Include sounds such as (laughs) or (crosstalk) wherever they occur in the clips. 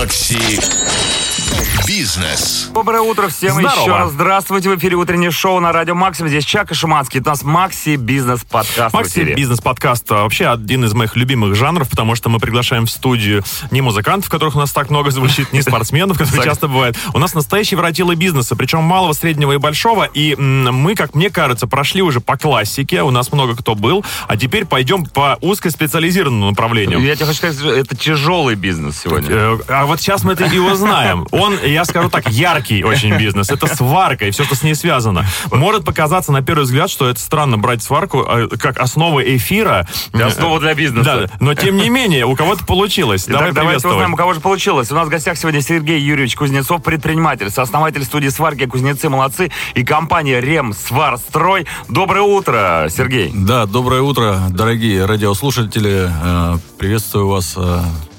Макси Бизнес. Доброе утро всем Здорово. еще раз. Здравствуйте. В эфире утреннее шоу на радио Максим. Здесь Чак и Шуманский. У нас Макси Бизнес подкаст Макси эфире. бизнес-подкаст а, вообще один из моих любимых жанров, потому что мы приглашаем в студию не музыкантов, которых у нас так много звучит, не спортсменов, которые часто бывает. У нас настоящие воротилы бизнеса, причем малого, среднего и большого. И мы, как мне кажется, прошли уже по классике. У нас много кто был. А теперь пойдем по узкоспециализированному направлению. Я тебе хочу сказать, это тяжелый бизнес сегодня. Э, А вот сейчас мы это и узнаем. Он, я скажу так, яркий очень бизнес. Это сварка и все, что с ней связано. Может показаться на первый взгляд, что это странно брать сварку э, как основу эфира. Это основа для бизнеса. Да, но тем не менее, у кого-то получилось. Итак, Давай давайте приветствовать. узнаем, у кого же получилось. У нас в гостях сегодня Сергей Юрьевич Кузнецов, предприниматель, сооснователь студии сварки «Кузнецы молодцы» и компания «Рем Сварстрой». Доброе утро, Сергей. Да, доброе утро, дорогие радиослушатели. Э, Приветствую вас.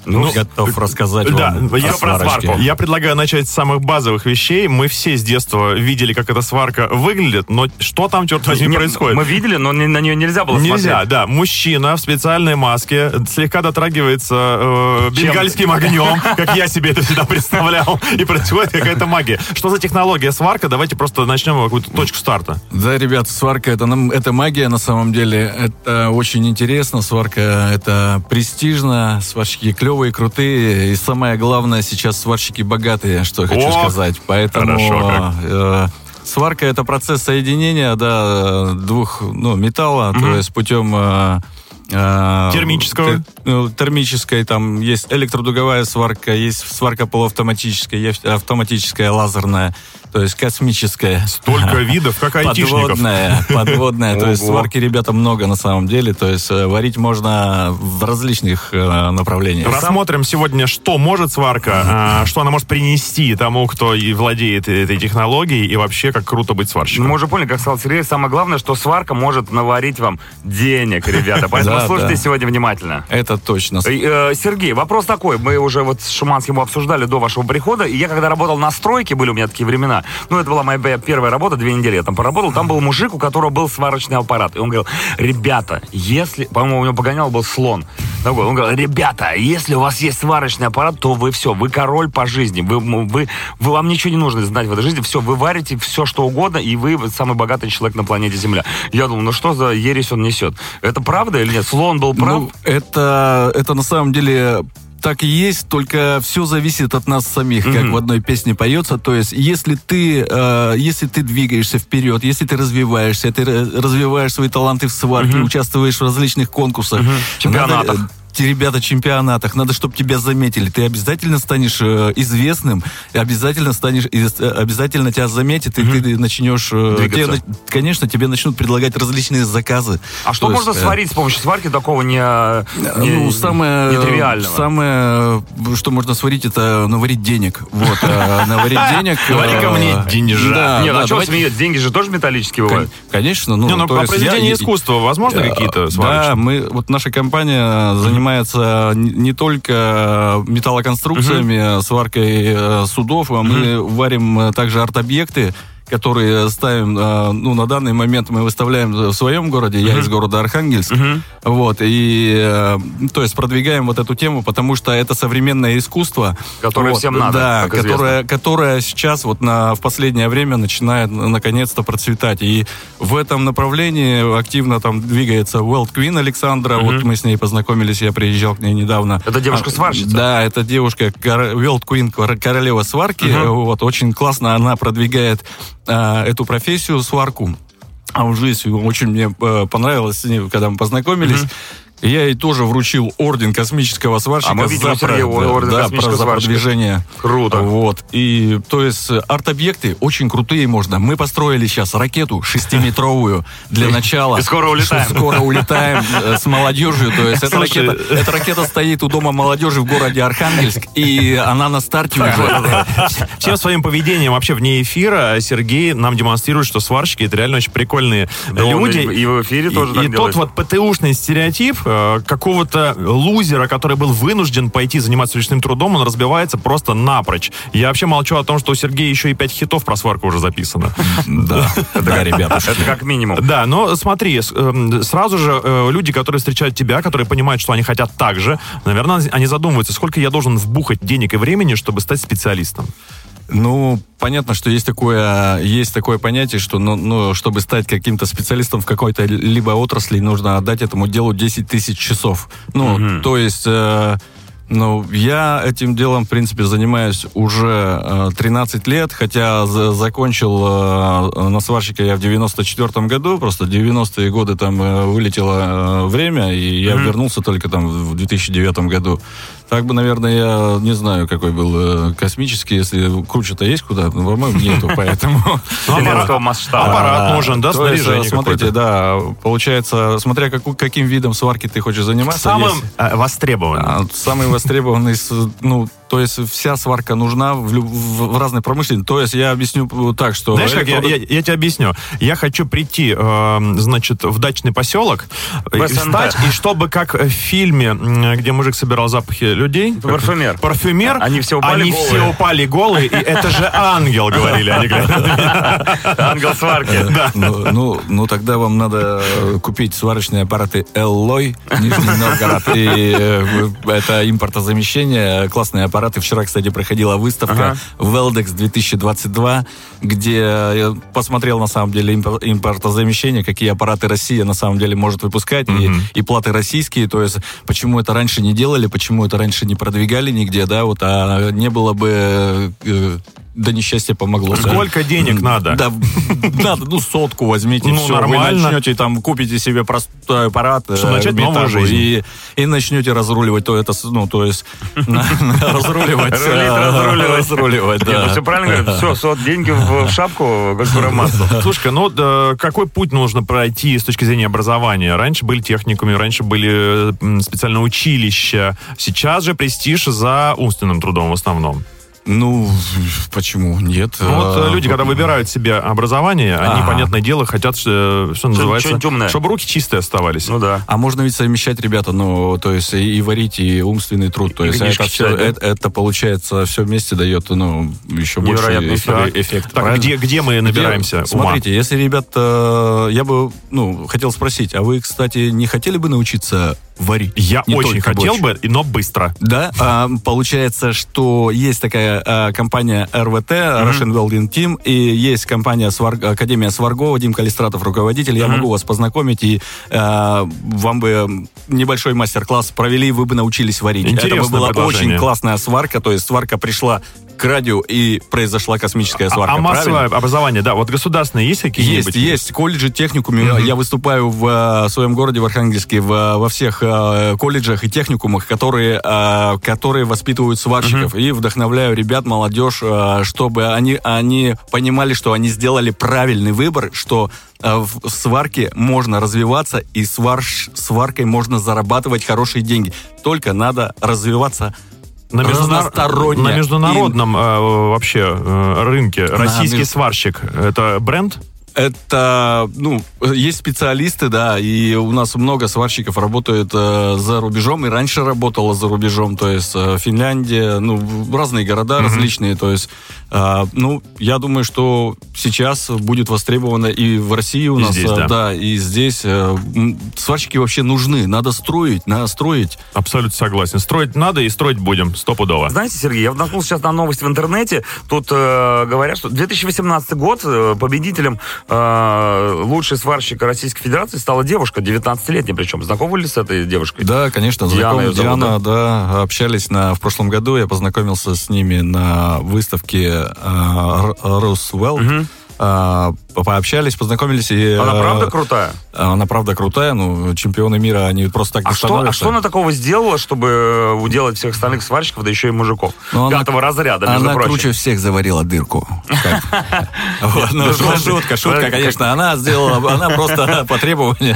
Э, Ну, готов рассказать Да, вам я о про сварочке. сварку. Я предлагаю начать с самых базовых вещей. Мы все с детства видели, как эта сварка выглядит, но что там, черт возьми, Не, происходит? Мы видели, но на нее нельзя было Нельзя, смотреть. да. Мужчина в специальной маске слегка дотрагивается э, бенгальским огнем, как я себе это всегда представлял, и происходит какая-то магия. Что за технология сварка? Давайте просто начнем какую-то точку старта. Да, ребят, сварка это, это магия на самом деле. Это очень интересно. Сварка это престижно. Сварщики клевые, крутые. И самое главное, сейчас сварщики богатые, что я хочу О, сказать. Поэтому хорошо э, сварка это процесс соединения да, двух ну, металла, то есть путем э, э, Термического. те- ну, термической, там есть электродуговая сварка, есть сварка полуавтоматическая, есть автоматическая, лазерная, то есть космическая. Столько видов, как (laughs) айтишников. Подводная, подводная. То есть сварки, ребята, много на самом деле. То есть э, варить можно в различных э, направлениях. Рассмотрим сегодня, что может сварка, а, что она может принести тому, кто и владеет этой технологией, и вообще, как круто быть сварщиком. мы уже поняли, как сказал Сергей, самое главное, что сварка может наварить вам денег, ребята. (laughs) Поэтому слушайте сегодня внимательно. Это точно. Э, э, Сергей, вопрос такой. Мы уже вот с Шуманским обсуждали до вашего прихода. И я когда работал на стройке, были у меня такие времена. Ну, это была моя первая работа, две недели я там поработал. Там был мужик, у которого был сварочный аппарат. И он говорил, ребята, если... По-моему, у него погонял был слон. Такой, он говорил, ребята, если у вас есть сварочный аппарат, то вы все, вы король по жизни. Вы, вы, вы, вам ничего не нужно знать в этой жизни. Все, вы варите все, что угодно, и вы самый богатый человек на планете Земля. Я думал, ну что за ересь он несет? Это правда или нет? Слон был прав? Ну, это, это на самом деле так и есть, только все зависит от нас самих, как Мгм. в одной песне поется. То есть, если ты, э, если ты двигаешься вперед, если ты развиваешься, ты ра- развиваешь свои таланты в сварке, участвуешь в различных конкурсах, Чемпионатах. надо, ребята чемпионатах, надо, чтобы тебя заметили. Ты обязательно станешь э, известным, обязательно станешь, э, обязательно тебя заметят, и ты начнешь, э, тебе конечно, тебе начнут предлагать различные заказы. А что То можно есть, э, сварить с помощью сварки такого не, не, ну, самое, нетривиального? самое, что можно сварить, это наварить денег. Вот, э, (laughs) наварить денег. Навари-ка э, мне денежа. Да, Нет, да, а что смеяться? Деньги же тоже металлические бывают. Конечно, ну, Не, ну, я- искусства возможно Э, какие-то Да, сварочные? мы, вот наша компания занимается не не только металлоконструкциями, сваркой э, судов, а мы варим э, также арт-объекты, которые ставим, э, ну, на данный момент мы выставляем в своем городе, я из города Архангельск, вот, и, э, то есть продвигаем вот эту тему, потому что это современное искусство. Которое Вот, всем надо, Да, которое, которая сейчас вот на, в последнее время начинает наконец-то процветать. И в этом направлении активно там двигается World Queen Александра. Вот мы с ней познакомились, я приезжал к ней недавно. Это девушка-сварщица? А, Да, это девушка World Queen, кор- королева сварки. Вот, очень классно она продвигает эту профессию, сварку. А жизни очень мне э, понравилось когда мы познакомились. И Я ей тоже вручил орден космического сварщика А мы видели за, про- орден да, космического про- за продвижение. Круто. Вот. И, то есть, арт-объекты очень крутые можно. Мы построили сейчас ракету шестиметровую для начала. (laughs) И скоро улетаем. (laughs) Скоро улетаем э, с молодежью. То есть, эта ракета, эта ракета стоит у Дома молодежи в городе Архангельск, и она на старте уже. Всем своим поведением вообще вне эфира Сергей нам демонстрирует, что сварщики это реально очень прикольные люди. и- в эфире тоже и, тот вот ПТУшный стереотип, э, какого-то лузера, который был вынужден пойти заниматься ручным трудом, он разбивается просто напрочь. Я вообще молчу о том, что у Сергея еще и пять хитов про сварку уже записано. (laughs) Да, да, ребята. Это как минимум. Да, но смотри, эм, сразу же э, люди, которые встречают тебя, которые понимают, что они хотят так же, наверное, они задумываются, сколько я должен вбухать денег и времени, чтобы стать специалистом. Ну, понятно, что есть такое, есть такое понятие, что, ну, ну, чтобы стать каким-то специалистом в какой-то либо отрасли, нужно отдать этому делу 10 тысяч часов. Ну, то есть... э, ну, я этим делом, в принципе, занимаюсь уже э, 13 лет, хотя за- закончил э, на сварщика я в 94 году, просто 90-е годы там э, вылетело э, время, и я вернулся только там в 2009 году. Так бы, наверное, я не знаю, какой был э, космический, если круче-то есть куда, ну, по-моему, нету, (laughs) поэтому... Масштаба. Аппарат нужен, да, снаряжение э, смотрите, да, получается, смотря каким видом сварки ты хочешь заниматься. Самым э, востребованным. а, Самый востребованный, ну, то есть вся сварка нужна в, лю- в- разной промышленности. То есть я объясню так, что... Знаешь, как я, я- я тебе объясню. Я хочу прийти, э, значит, в дачный поселок, э, В СНТ. встать, и чтобы, как в фильме, где мужик собирал запахи людей... Парфюмер. Парфюмер. Они все упали Они голые. все упали голые, и это же ангел, говорили они. (laughs) Ангел сварки. Ну, ну, ну, тогда вам надо купить сварочные аппараты Эллой, Нижний Новгород. И э, это импортозамещение, классные аппараты. Вчера, кстати, проходила выставка Ага. Велдекс 2022, где я посмотрел, на самом деле, импор- импортозамещение, какие аппараты Россия, на самом деле, может выпускать, и, и платы российские, то есть почему это раньше не делали, почему это раньше не продвигали нигде, да, вот, а не было бы... э, до несчастья помогло. да. Сколько денег надо? Да, (laughs) надо, ну, сотку возьмите, Ну, все, нормально. вы начнете там, купите себе простой аппарат, Чтобы э, начать новую жизнь. И, и начнете разруливать, то это, ну, то есть, (laughs) на- разруливать. Разруливать. Ну да. все правильно говорят. Все, сот, деньги в, шапку, Газпромассу. Слушай, ну да, какой путь нужно пройти с точки зрения образования? Раньше были техникумы, раньше были м, специальные училища. Сейчас же престиж за умственным трудом в основном. Ну, почему нет? Ну, вот Э, э, люди, когда выбирают себе образование, они, Ага. понятное дело, хотят, э, что называется, умное. чтобы руки чистые оставались. Ну да. А можно ведь совмещать, ребята, ну, то есть и, и варить, и умственный труд. То И есть это, все, да? это, это, получается, все вместе дает, ну, еще больше Невероятный эффект. эффект. эффект, Так, правильно? где, где мы набираемся Где- ума? Смотрите, если, ребята, я бы, ну, хотел спросить, а вы, кстати, не хотели бы научиться варить? Я Не очень хотел борщ. бы, но быстро. Да, а, получается, что есть такая а, компания РВТ, Russian Welding Team, и есть компания Свар- Академия Сваргова, Дим Калистратов, руководитель. Я могу вас познакомить, и а, вам бы небольшой мастер-класс провели, вы бы научились варить. Это Интересное бы была очень классная сварка, то есть сварка пришла к радио, и произошла космическая А- сварка. а массовое правильно? образование, да, вот государственные есть какие-нибудь? Есть, есть. Колледжи, техникумы. Я выступаю в э, своем городе, в Архангельске, в, во всех э, колледжах и техникумах, которые, э, которые воспитывают сварщиков. И вдохновляю ребят, молодежь, чтобы они, они понимали, что они сделали правильный выбор, что в сварке можно развиваться, и сварш, сваркой можно зарабатывать хорошие деньги. Только надо развиваться На, междунар- разносторонне. на международном э, вообще э, рынке российский меж- сварщик это бренд? Это, ну, есть специалисты, да, и у нас много сварщиков работают э, за рубежом, и раньше работала за рубежом, то есть э, Финляндия, ну, разные города различные, то есть, э, ну, я думаю, что сейчас будет востребовано и в России у И нас, здесь, э, да. и здесь. э, сварщики вообще нужны, надо строить, надо строить. Абсолютно согласен. Строить надо и строить будем, стопудово. Знаете, Сергей, я наткнулся сейчас на новость в интернете. Тут э, говорят, что 2018 год э, победителем э, лучшей сварщика Российской Федерации стала девушка, 19-летняя причем. Знакомы ли с этой девушкой? Да, конечно, Диана знакомы. зовут, Диана, да, общались на, в прошлом году, я познакомился с ними на выставке э. Э, по- пообщались, познакомились. И, Она э, правда крутая? Она правда крутая, ну, чемпионы мира, они просто так А не что, а становятся. что она такого сделала, чтобы э, уделать всех остальных сварщиков, да еще и мужиков? Ну, она- Пятого разряда, между Она прочим. круче всех заварила дырку. (laughs) Ну, Шутка, шутка, подожди, конечно. Она сделала, она просто (laughs) по требованию.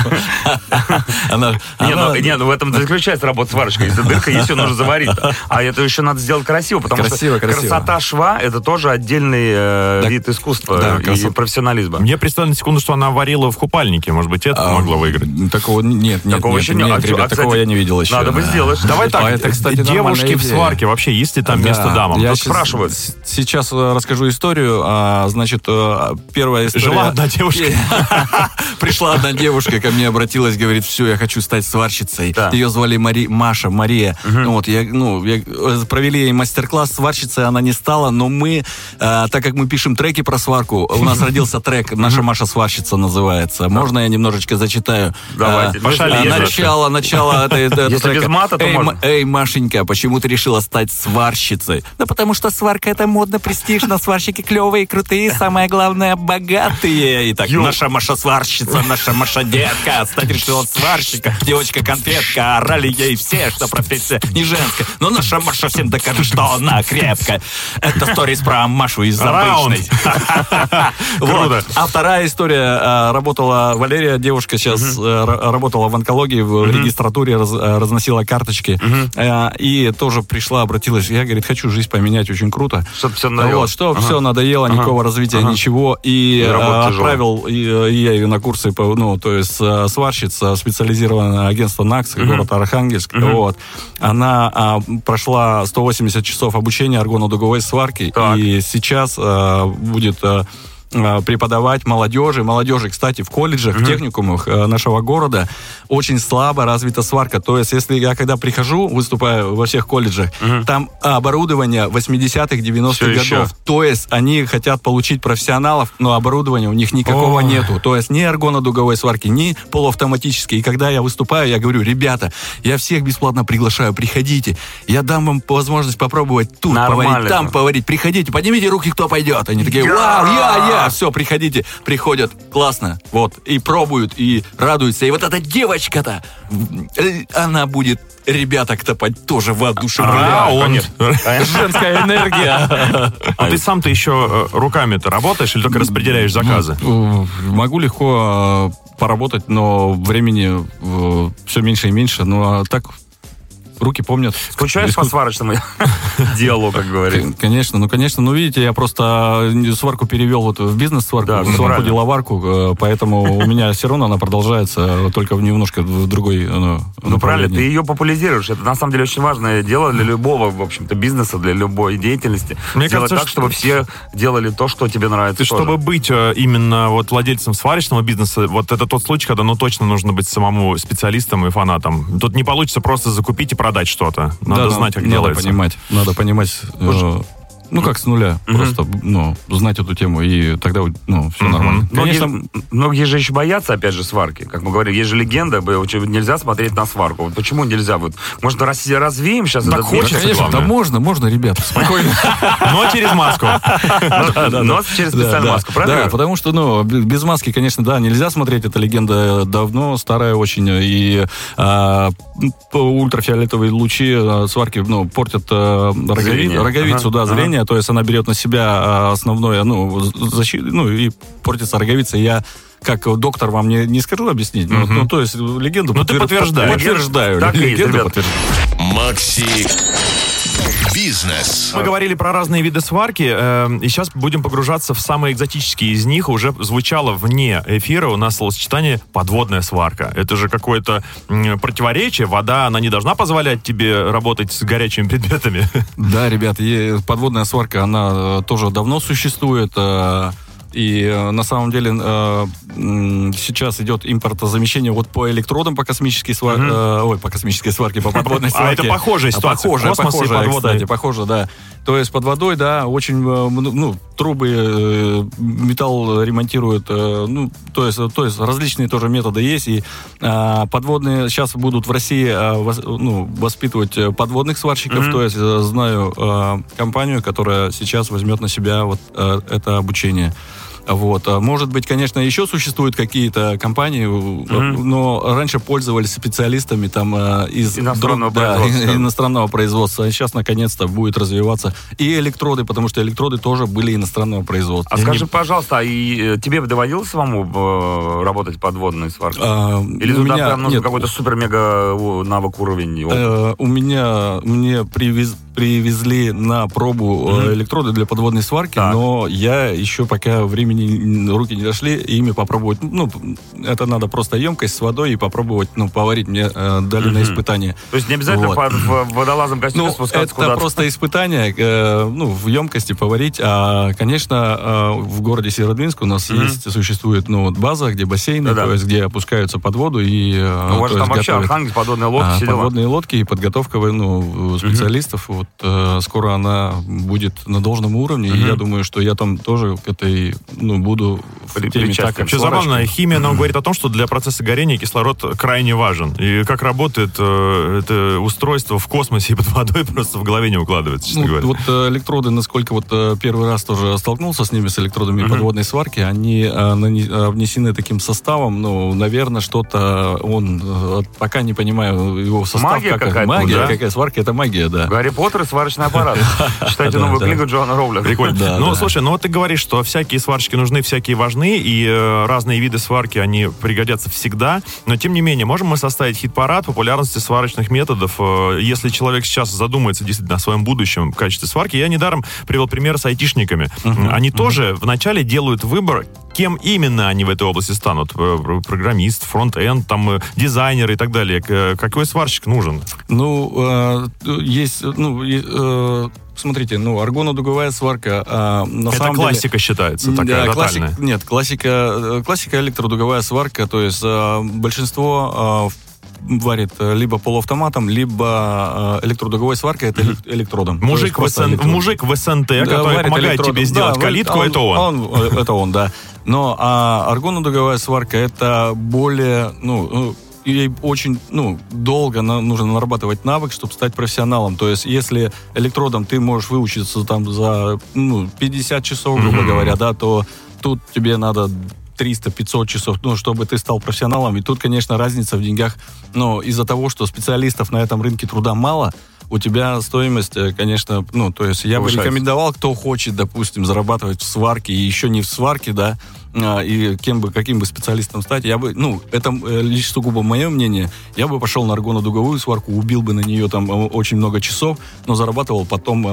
(laughs) Она- Не, она- ну, не, ну в этом заключается работа сварщика. Если дырка есть, ее нужно заварить. А это еще надо сделать красиво, потому что красота шва это тоже отдельный э, вид искусства и красота. профессионализма. Призба. Мне представили на секунду, что она варила в купальнике. Может быть, это А, могло выиграть. Такого нет, нет, Такого нет, еще не- нет, а ребят, а, кстати, такого я не видел еще. Надо бы сделать. (laughs) Давай так, А это, кстати, девушки в сварке, вообще есть ли там Да, место дамам? Я Тут спрашивают. Сейчас э, расскажу историю. А, Значит, э, первая история... Жила одна (laughs) девушка. (laughs) Пришла одна девушка ко мне, обратилась, говорит, все, я хочу стать сварщицей. Да. Ее звали Мари... Маша, Мария. Ну Вот, я, ну, я, э, провели ей мастер-класс, сварщицей она не стала, но мы, э, так как мы пишем треки про сварку, у нас родился трек «Наша Маша сварщица» называется. Можно я немножечко зачитаю? Давайте. А, Пошали, Начало, начало этой- (laughs) Если без мата, то Эй, можно. Ма- Эй, Машенька, почему ты решила стать сварщицей? Да потому что сварка это модно, престижно, сварщики клевые, крутые, самое главное, богатые. Итак, Ё. наша Маша сварщица, наша Маша детка, стать решила сварщика, девочка конфетка, орали ей все, что профессия не женская. Но наша Маша всем докажет, что она крепкая. Это сторис про Машу из Раунд. обычной. (laughs) (laughs) Вот. А вторая история. а, Работала Валерия, девушка сейчас э, ра- работала в онкологии, в регистратуре э, разносила карточки. Э, И тоже пришла, обратилась. Я, говорит, хочу жизнь поменять, очень круто. Чтоб всё надоело. Что все надоело, никакого развития, ничего. И э, отправил э, я ее на курсы, по- ну, то есть э, сварщица, специализированное агентство НАКС, город Архангельск. Вот. Она а, прошла 180 часов обучения аргонно-дуговой сварки. И сейчас э, будет э, э, преподавать молодежи. Молодежи, кстати, в колледжах, в техникумах э, нашего города очень слабо развита сварка. То есть, если я когда прихожу, выступаю во всех колледжах, там оборудование 80-х, 90-х Всё еще. годов. То есть, они хотят получить профессионалов, но оборудования у них никакого Ой. нету. То есть, ни аргонно-дуговой сварки, ни полуавтоматической. И когда я выступаю, я говорю, ребята, я всех бесплатно приглашаю, приходите. Я дам вам возможность попробовать тут Нормально поварить, там поварить. Приходите, поднимите руки, кто пойдет. Они такие, вау, я, я. Все, приходите. Приходят, классно. Вот. И пробуют, и радуются. И вот эта девочка-то, э, она будет ребяток топать тоже воодушевлять. Раунд. Женская энергия. А ты сам-то еще э, руками-то работаешь или только распределяешь заказы? Ну, Могу легко э, поработать, но времени все меньше и меньше. Ну, а так руки помнят. Скучаешь по сварочному делу, как говорится? Конечно, ну конечно, ну видите, я просто э, сварку перевел вот в бизнес-сварку, Да, в всё сварку правильно. деловарку, э, поэтому у меня все равно она продолжается, э, только в немножко в другой ну, Ну правильно, ты ее популяризируешь. Это на самом деле очень важное дело для любого, в общем-то, бизнеса, для любой деятельности. Мне Делать кажется, так, что- чтобы все делали то, что тебе нравится. Тоже. чтобы быть именно вот владельцем сварочного бизнеса, вот это тот случай, когда ну точно нужно быть самому специалистом и фанатом. Тут не получится просто закупить и продать что-то. Надо Да, знать, как надо делается. понимать, надо понимать, э, ну как с нуля, просто ну знать эту тему и тогда ну все Мгм. нормально. Многие, Конечно, многие же еще боятся, опять же, сварки. Как мы говорим, есть же легенда, нельзя смотреть на сварку. Вот почему нельзя? Вот, может, раз- развеем сейчас Так этот хочется, конечно, да главное. можно, можно, ребята, спокойно. (laughs) Но через маску. Но через специальную Да, маску, да. правильно? Да, потому что, ну, без маски, конечно, да, нельзя смотреть. Эта легенда давно, старая очень. И а, ультрафиолетовые лучи а, сварки, ну, портят Зрение. роговицу, да, ага. Зрение. То есть она берет на себя а, основное, ну, защиту, ну, и портится роговица. Я как доктор вам не, не скажу объяснить, ну, ну, то есть легенду Ну, ты подтвер- подтверждаешь. Подтверждаю. Так и есть, легенду ребят. подтверждаю. Макси Бизнес. Мы говорили про разные виды сварки, э, и сейчас будем погружаться в самые экзотические из них. Уже звучало вне эфира у нас словосочетание «подводная сварка». Это же какое-то противоречие. Вода, она не должна позволять тебе работать с горячими предметами. Да, ребят, подводная сварка, она э, тоже давно существует. Э, И э, на самом деле э, сейчас идет импортозамещение вот по электродам, по космической сварке, ой, по космической сварке, по (laughs) подводной А сварке. это похожая ситуация. Похоже, Космос и похоже, подводная. кстати, похоже, да. То есть под водой, да, очень, э, ну, трубы, э, металл ремонтируют, э, ну, то есть, то есть различные тоже методы есть, и а, подводные сейчас будут в России а, ну, воспитывать э, подводных сварщиков, то есть э, знаю э, компанию, которая сейчас возьмет на себя вот э, это обучение. Вот. А Может быть, конечно, еще существуют какие-то компании, э, но раньше пользовались специалистами там э, из Иностранного друг- да, производства. (laughs) иностранного производства. А сейчас, наконец-то, будет развиваться и электроды, потому что электроды тоже были иностранного производства. А скажи, пожалуйста, а и э, тебе доводилось самому э, работать подводной сваркой? А, Или туда меня- прям нужен какой-то супер-мега навык уровень? Э, у меня мне привез- привезли на пробу э, электроды для подводной сварки, Так. но я еще пока времени не, руки не дошли, ими попробовать, ну, это надо просто емкость с водой и попробовать, ну, поварить мне э, дали на испытание. То есть не обязательно Вот. под в водолазом костюме Ну, спускаться это куда-то. просто испытание, э, ну, в емкости поварить. А, конечно, э, в городе Северодвинск у нас есть, существует, ну, вот база, где бассейны, Да-да. то есть где опускаются под воду и... э, Ну, у вас же там вообще. Архангельск, подводные лодки, А, подводные лодки и подготовка ну, специалистов. Вот э, скоро она будет на должном уровне. И я думаю, что я там тоже к этой, ну, буду в теме так, Вообще забавно, химия нам говорит о том, что для процесса горения кислород крайне важен. И как работает э, это устройство в космосе (laughs) и под водой, просто в голове не укладывается, честно Ну, говоря. вот э, электроды, насколько вот э, первый раз тоже столкнулся с ними, с электродами подводной сварки, они э, нани- э, внесены таким составом, ну, наверное, что-то он, пока не понимаю его состав. Магия как- какая-то, Магия, да? какая сварка, это магия, да. Гарри Поттер и сварочный аппарат. (laughs) Читайте новую книгу Джоана Роулинга. Прикольно. Ну, слушай, ну вот ты говоришь, что всякие сварщики нужны, всякие важны, и э, разные виды сварки, они пригодятся всегда. Но, тем не менее, можем мы составить хит-парад популярности сварочных методов, э, если человек сейчас задумается действительно о своем будущем в качестве сварки. Я недаром привел пример с айтишниками. Они тоже вначале делают выбор, кем именно они в этой области станут. Э, Программист, frontend, там, э, дизайнер и так далее. К- Какой сварщик нужен? Ну, э, есть, ну, э, смотрите, ну, аргонодуговая сварка, а, на Это самом деле- классика считается, такая Да, классик- нет, классика, э, классика электродуговая сварка, то есть э, большинство э, варит э, либо полуавтоматом, либо э, электродуговой сваркой, это элек- электродом. Мужик в, СН электрод. мужик в СНТ, Да, который помогает электродом. тебе сделать Да, калитку, варит- это он. э, Это он, да. Но а, аргонодуговая сварка это более, ну, ну, ей очень, ну, долго на- нужно нарабатывать навык, чтобы стать профессионалом. То есть, если электродом ты можешь выучиться там за, ну, 50 часов, грубо говоря, да, то тут тебе надо 300-500 часов, ну, чтобы ты стал профессионалом. И тут, конечно, разница в деньгах, но из-за того, что специалистов на этом рынке труда мало, у тебя стоимость, э, конечно, ну, то есть я бы Повышается. рекомендовал, кто хочет, допустим, зарабатывать в сварке и еще не в сварке, да, и кем бы, каким бы специалистом стать, я бы, ну, это э, лишь сугубо мое мнение, я бы пошел на аргонодуговую сварку, убил бы на нее там э, очень много часов, но зарабатывал потом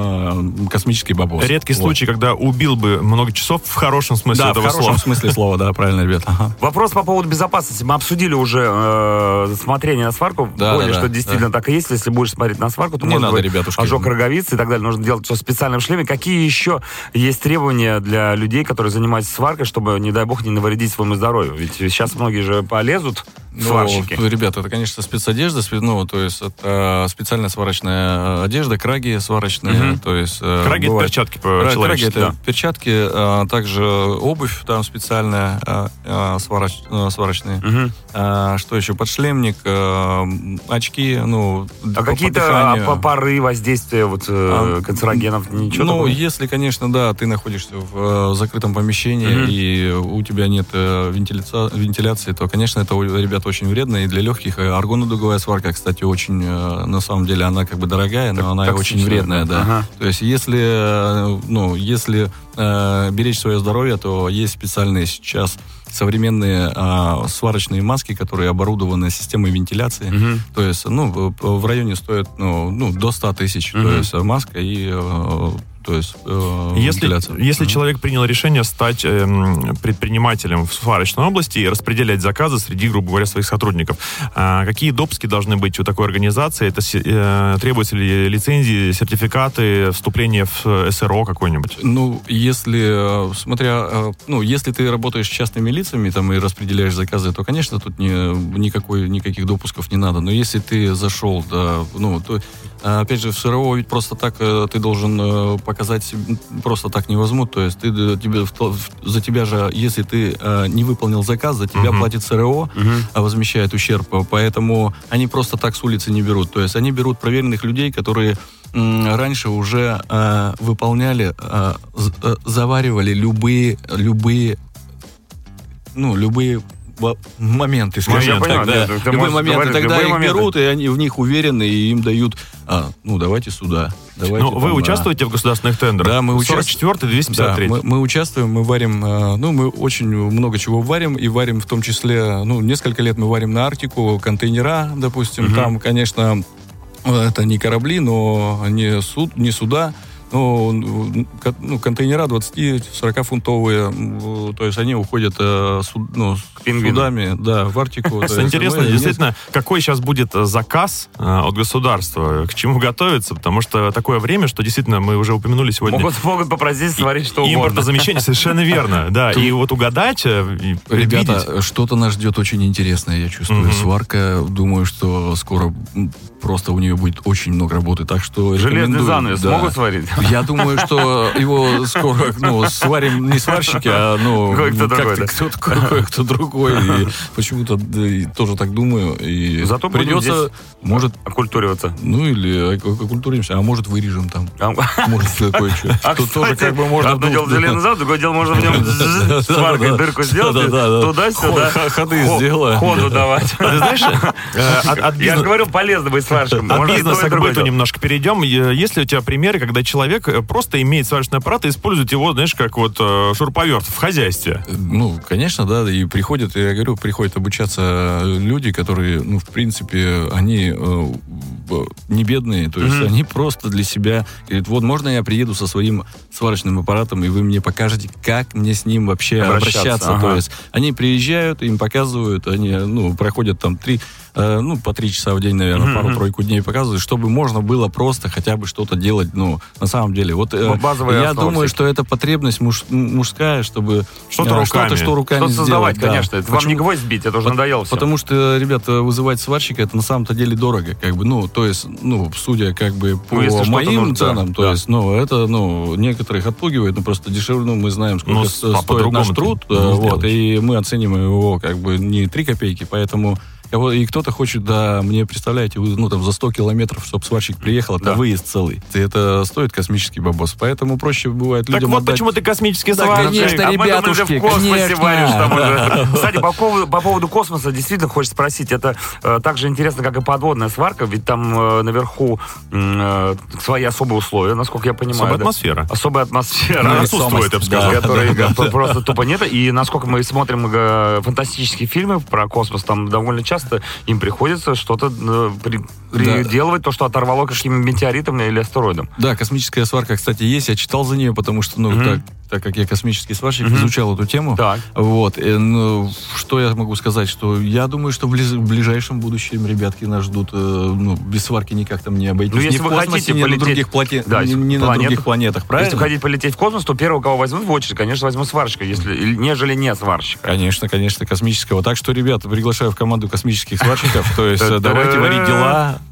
э, космический бабос. Редкий Вот. случай, когда убил бы много часов в хорошем смысле Да, в этого хорошем слова. смысле (laughs) слова, да, правильно, ребят. Ага. Вопрос по поводу безопасности. Мы обсудили уже э, смотрение на сварку. Да, Поняли, да, что да, действительно так и есть. Если будешь смотреть на сварку, то Не может надо, быть ребятушки. ожог роговицы и так далее. Нужно делать все в специальном шлеме. Какие еще есть требования для людей, которые занимаются сваркой, чтобы, не дай бог, не навредить своему здоровью? Ведь сейчас многие же полезут, сварщики. Ну, ребята, это, конечно, спецодежда, спе- ну, то есть это специальная сварочная одежда, краги сварочные, Мгм. то есть... э, Краги это бывает- перчатки Кра- Краги это перчатки, а также обувь там специальная, а, а, свароч- а, сварочные. Мгм. А, что еще? Подшлемник, а, очки, ну... А по какие-то пары воздействия вот, э, А, канцерогенов? Ничего ну, такого? если, конечно, да, ты находишься в э, закрытом помещении Мгм. и у тебя нет э, вентиляца- вентиляции, то, конечно, это, у ребят, очень вредно и для легких. Аргонодуговая сварка, кстати, очень, э, на самом деле, она как бы дорогая, но она очень токсичная, вредная, да. Ага. То есть, если, э, ну, если э, беречь свое здоровье, то есть специальные сейчас современные а, сварочные маски, которые оборудованы системой вентиляции. Мгм. То есть, ну, в, в районе стоит, ну, ну, до 100 тысяч. То Мгм. есть, маска и, то есть, э, Если, вентиляция. если человек принял решение стать эм, предпринимателем в сварочной области и распределять заказы среди, грубо говоря, своих сотрудников, а, какие допуски должны быть у такой организации? Это э, требуются ли лицензии, сертификаты, вступление в э, СРО какой-нибудь? Ну, если, э, смотря, э, ну, если ты работаешь с частными лицами там и распределяешь заказы, то, конечно, тут не, никакой, никаких допусков не надо. Но если ты зашел, да, ну, то, э, опять же, в СРО ведь просто так э, ты должен э, показать, просто так не возьмут. То есть ты, э, тебе, за тебя же, если ты не выполнил заказ, за тебя Мгм. платит СРО, Мгм. а возмещает ущерб. Поэтому они просто так с улицы не берут. То есть они берут проверенных людей, которые раньше уже э, выполняли, э, заваривали любые, любые, ну, любые моменты, скажем я так, понимаю, да. любые можешь моменты, говорить тогда любые их моменты. берут, и они в них уверены, и им дают, а, ну, давайте сюда, давайте Ну, вы там, а. участвуете в государственных тендерах? Да, мы участ- 44 Да, 253 мы, мы участвуем, мы варим, э, ну, мы очень много чего варим, и варим в том числе, ну, несколько лет мы варим на Арктику контейнера, допустим, Мгм. там, конечно, э, это не корабли, но не, суд, не суда, ну, ну, контейнера 20-40 фунтовые, то есть они уходят э, су- ну, с пингвинам. судами, да, в Арктику. Интересно, действительно, какой сейчас будет э, заказ э, от государства, к чему готовиться, потому что такое время, что действительно мы уже упомянули сегодня. Могут, могут попросить сварить что угодно. Импортозамещение, совершенно верно, (laughs) да. И вот угадать. Ребята, что-то нас ждет очень интересное, я чувствую. Сварка, думаю, что скоро просто у нее будет очень много работы, так что Железный занавес могут сварить? (laughs) Я думаю, что его скоро ну, сварим не сварщики, а ну, Кое-кто другой, да. кто-то кое-кто другой. И почему-то тоже так думаю. И Зато придется, может, Оккультуриваться. ну или окультуримся, а может вырежем там. А, Может, кое-что. (laughs) А, Тут тоже кстати, как бы можно... одно дело железный зад, другое дело можно в нем (laughs) сваркой дырку сделать, туда-сюда. Ход- ходы Хо- сделаем. Ходу давать. Ты знаешь, э, Я же говорил, полезно быть сварщиком. От бизнеса к быту немножко перейдем. Есть ли у тебя примеры, когда человек э, просто имеет сварочный аппарат и использует его, знаешь, как вот э, шуруповерт в хозяйстве? Ну, конечно, да, и приходят, я говорю, приходят обучаться люди, которые, ну, в принципе, они э, не бедные, то есть Мгм. они просто для себя говорят, вот можно я приеду со своим сварочным аппаратом, и вы мне покажете, как мне с ним вообще Обращаться, обращаться. ага. То есть они приезжают, им показывают, они, ну, проходят там три, э, ну, по три часа в день, наверное, Мгм. пару-тройку дней показывают, чтобы можно было просто хотя бы что-то делать, ну, на самом деле. Вот э, базовые я думаю, всякие. что это потребность муж- мужская, чтобы Что-то э, руками. что-то, что руками Что создавать, сделать, да. конечно. Это вам не Почему? гвоздь бить, это уже надоело все. Потому что, ребята, вызывать сварщика это на самом-то деле дорого, как бы, ну, то есть, ну, судя как бы по Ну, если что-то моим нужно, да, ценам, то да. есть, ну, это, ну, некоторых отпугивает, ну, просто дешевле, ну, мы знаем, сколько Ну, с- стоит наш труд, э, вот, сделаешь. и мы оцениваем его, как бы, не 3 копейки, поэтому кого- и кто-то хочет, да, мне, представляете, вы, ну, там, за 100 километров, чтобы сварщик приехал, это Да. выезд целый. И это стоит космический бабос. Поэтому проще бывает Так людям вот отдать- почему ты космический Да, сварщик. конечно, А ребятушки, ты в космосе конечно. варишь там Да. уже. (laughs) Кстати, по поводу, по поводу космоса действительно хочется спросить. Это э, так же интересно, как и подводная сварка, ведь там э, наверху э, свои особые условия, насколько я понимаю. Особая да? атмосфера. Особая атмосфера. Ну, отсутствует, я бы сказал. Да. (laughs) которой п- просто тупо нет. И насколько мы смотрим э, фантастические фильмы про космос, там довольно часто им приходится что-то э, при- приделывать, то, что оторвало каким-нибудь метеоритом или астероидом. Да, космическая сварка, кстати, есть. Я читал за нее, потому что, ну, Мгм. так, так как я космический сварщик, Мгм. изучал эту тему. Так. Вот. э, ну, что я могу сказать? Что я думаю, что в, в ближайшем будущем ребятки нас ждут. э, ну, без сварки никак там не обойтись. Ну, если в вы космосе, хотите на полететь- других плате- Да, ни, ни на планетах. других планетах, правильно? Если хотите полететь в космос, то первого, кого возьмут в очередь, конечно, возьму сварщика, если, нежели не сварщика. Конечно, конечно, космического. Так что, ребята, приглашаю в команду космических сварщиков. То есть э, давайте варить дела. (laughs)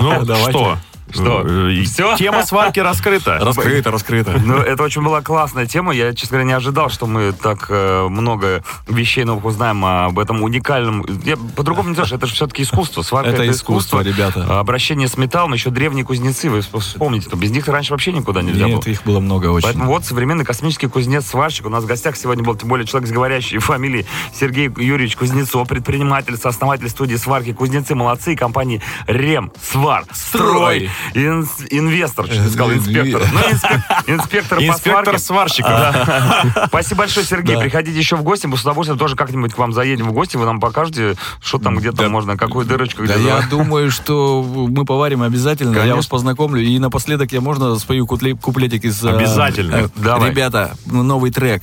Ну, Давайте. что? Что? Э, и Всё? Тема сварки раскрыта. Раскрыто, раскрыто. Ну, это очень была классная тема. Я, честно говоря, не ожидал, что мы так э, много вещей новых узнаем об этом уникальном... Я по-другому не скажу, это же все-таки искусство. Сварка Это искусство, ребята. А Обращение с металлом, еще древние кузнецы, вы вспомните, то без них раньше вообще никуда нельзя Нет, было. их было много очень. Поэтому вот современный космический кузнец-сварщик. У нас в гостях сегодня был, тем более, человек с говорящей фамилией Сергей Юрьевич Кузнецов, предприниматель, сооснователь студии сварки «Кузнецы молодцы» и компании «Рем», «Свар», «Строй», ин- инвестор, чуть не сказал, инспектор. Ну, инспек- инспектор по Инспектор сварщиков. Да. (laughs) Спасибо большое, Сергей. Да. Приходите еще в гости. Мы с удовольствием тоже как-нибудь к вам заедем в гости. Вы нам покажете, что там, где там Да. можно, какую дырочку. Да я думаю, что мы поварим обязательно. Конечно. Я вас познакомлю. И напоследок я можно спою куплетик из... э, Обязательно. э, Давай. Ребята, ну, новый трек.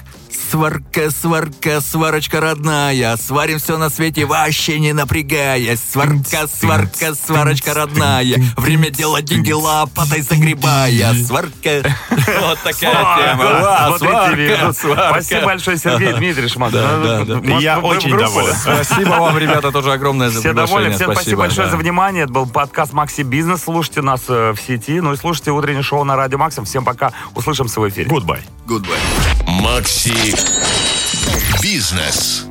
Сварка, сварка, сварочка родная, сварим все на свете, вообще не напрягаясь. Сварка, сварка, сварочка родная, время делать деньги лопатой загребая. Сварка, (laughs) вот такая тема. Смотрите. Спасибо большое, Сергей (laughs) может, Я очень доволен. (laughs) Спасибо вам, ребята, тоже огромное за Все довольны, приглашение. всем спасибо, большое за внимание. Это был подкаст Макси Бизнес. Слушайте нас э, в сети, ну и слушайте утреннее шоу на Радио Максим. Всем пока, услышимся в эфире. Goodbye. Goodbye. Макси Бизнес.